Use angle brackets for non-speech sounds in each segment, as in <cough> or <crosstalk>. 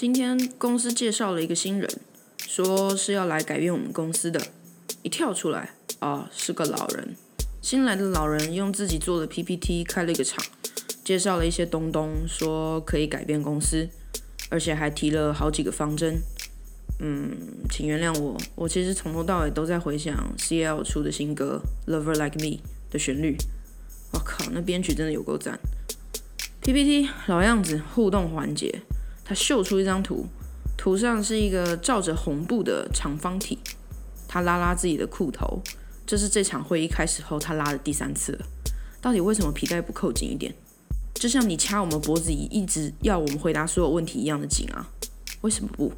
今天公司介绍了一个新人，说是要来改变我们公司的。一跳出来，哦，是个老人。新来的老人用自己做的 PPT 开了一个场，介绍了一些东东，说可以改变公司，而且还提了好几个方针。嗯，请原谅我，我其实从头到尾都在回想 CL 出的新歌《Lover Like Me》的旋律。我靠，那编曲真的有够赞。PPT 老样子，互动环节，他秀出一张图，图上是一个罩着红布的长方体。他拉拉自己的裤头，这是这场会议开始后他拉的第三次了。到底为什么皮带不扣紧一点？就像你掐我们脖子，一直要我们回答所有问题一样的紧啊？为什么不？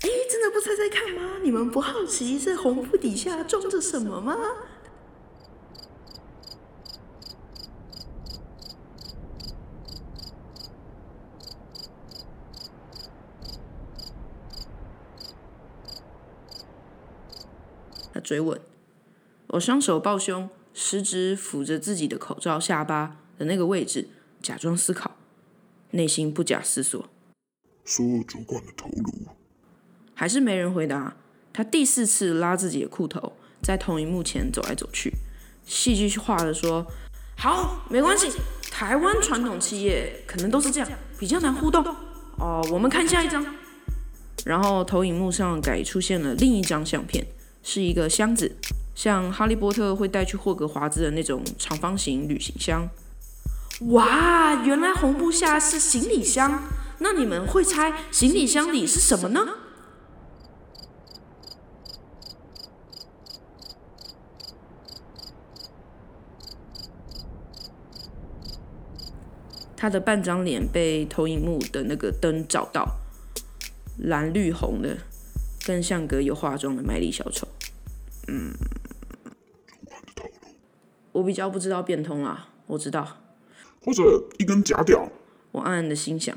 哎，真的不猜猜看吗？你们不好奇这红布底下装着什么吗？他追问，我双手抱胸，食指抚着自己的口罩下巴的那个位置，假装思考，内心不假思索。说主管的头颅，还是没人回答。他第四次拉自己的裤头，在投影幕前走来走去，戏剧化的说：“好，没关系，台湾传统企业可能都是这样，比较难互动。哦，我们看下一张。”然后投影幕上改出现了另一张相片。是一个箱子，像哈利波特会带去霍格华兹的那种长方形旅行箱。哇，原来红布下是行李箱。那你们会猜行李箱里是什么呢？他的半张脸被投影幕的那个灯照到，蓝绿红的。更像个有化妆的卖力小丑。嗯，我比较不知道变通啦，我知道。或者一根假屌。我暗暗的心想。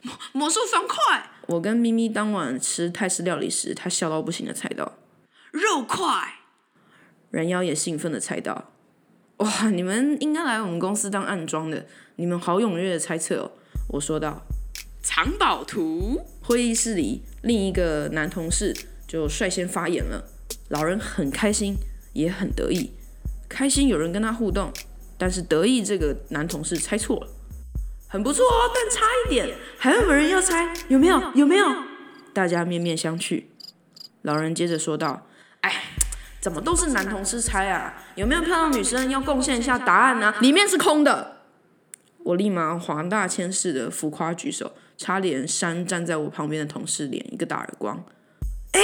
魔魔术方块。我跟咪咪当晚吃泰式料理时，他笑到不行的猜到。肉块。人妖也兴奋的猜到。哇，你们应该来我们公司当暗装的，你们好踊跃的猜测哦。我说道。藏宝图。会议室里，另一个男同事就率先发言了。老人很开心，也很得意。开心有人跟他互动，但是得意这个男同事猜错了。很不错哦，但差一点，还有没有人要猜？有没有？有没有？大家面面相觑。老人接着说道：“哎，怎么都是男同事猜啊？有没有漂亮女生要贡献一下答案呢？里面是空的。”我立马黄大千似的浮夸举手。差点扇站在我旁边的同事脸一个大耳光。哎，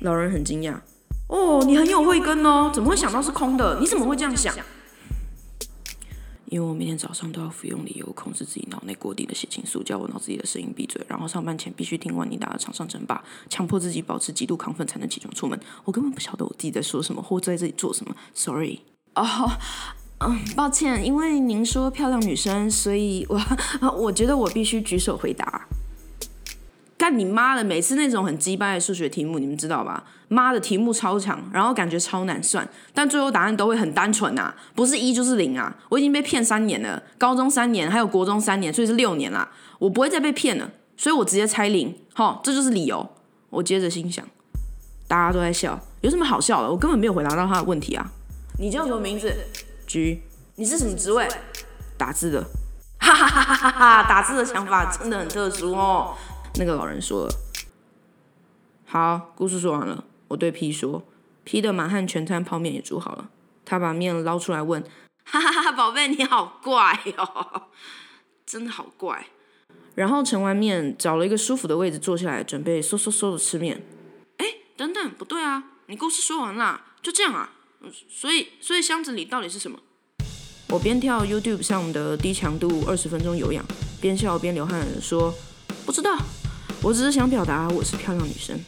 老人很惊讶。哦，你很有慧根哦，怎么会想到是空的？你怎么会这样想？因为我每天早上都要服用理由控制自己脑内过低的血清素，叫我脑子里的声音闭嘴，然后上班前必须听完你打的场上争霸，强迫自己保持极度亢奋才能起床出门。我根本不晓得我自己在说什么或在这里做什么。Sorry。哦。嗯，抱歉，因为您说漂亮女生，所以我 <laughs> 我觉得我必须举手回答。干你妈的！每次那种很鸡掰的数学题目，你们知道吧？妈的，题目超长，然后感觉超难算，但最后答案都会很单纯啊，不是一就是零啊！我已经被骗三年了，高中三年，还有国中三年，所以是六年啦。我不会再被骗了，所以我直接猜零。好，这就是理由。我接着心想，大家都在笑，有什么好笑的？我根本没有回答到他的问题啊！你叫什么名字？G，你是什么职位？打字的。哈哈哈哈哈哈！打字的想法真的很特殊哦。那个老人说了。好，故事说完了。我对 P 说，P 的满汉全餐泡面也煮好了。他把面捞出来问：<laughs> 哈哈哈，宝贝你好怪哦，真的好怪。然后盛完面，找了一个舒服的位置坐下来，准备嗖嗖嗖的吃面。哎，等等，不对啊，你故事说完了，就这样啊？所以，所以箱子里到底是什么？我边跳 YouTube 上的低强度二十分钟有氧，边笑边流汗说：“不知道，我只是想表达我是漂亮女生。”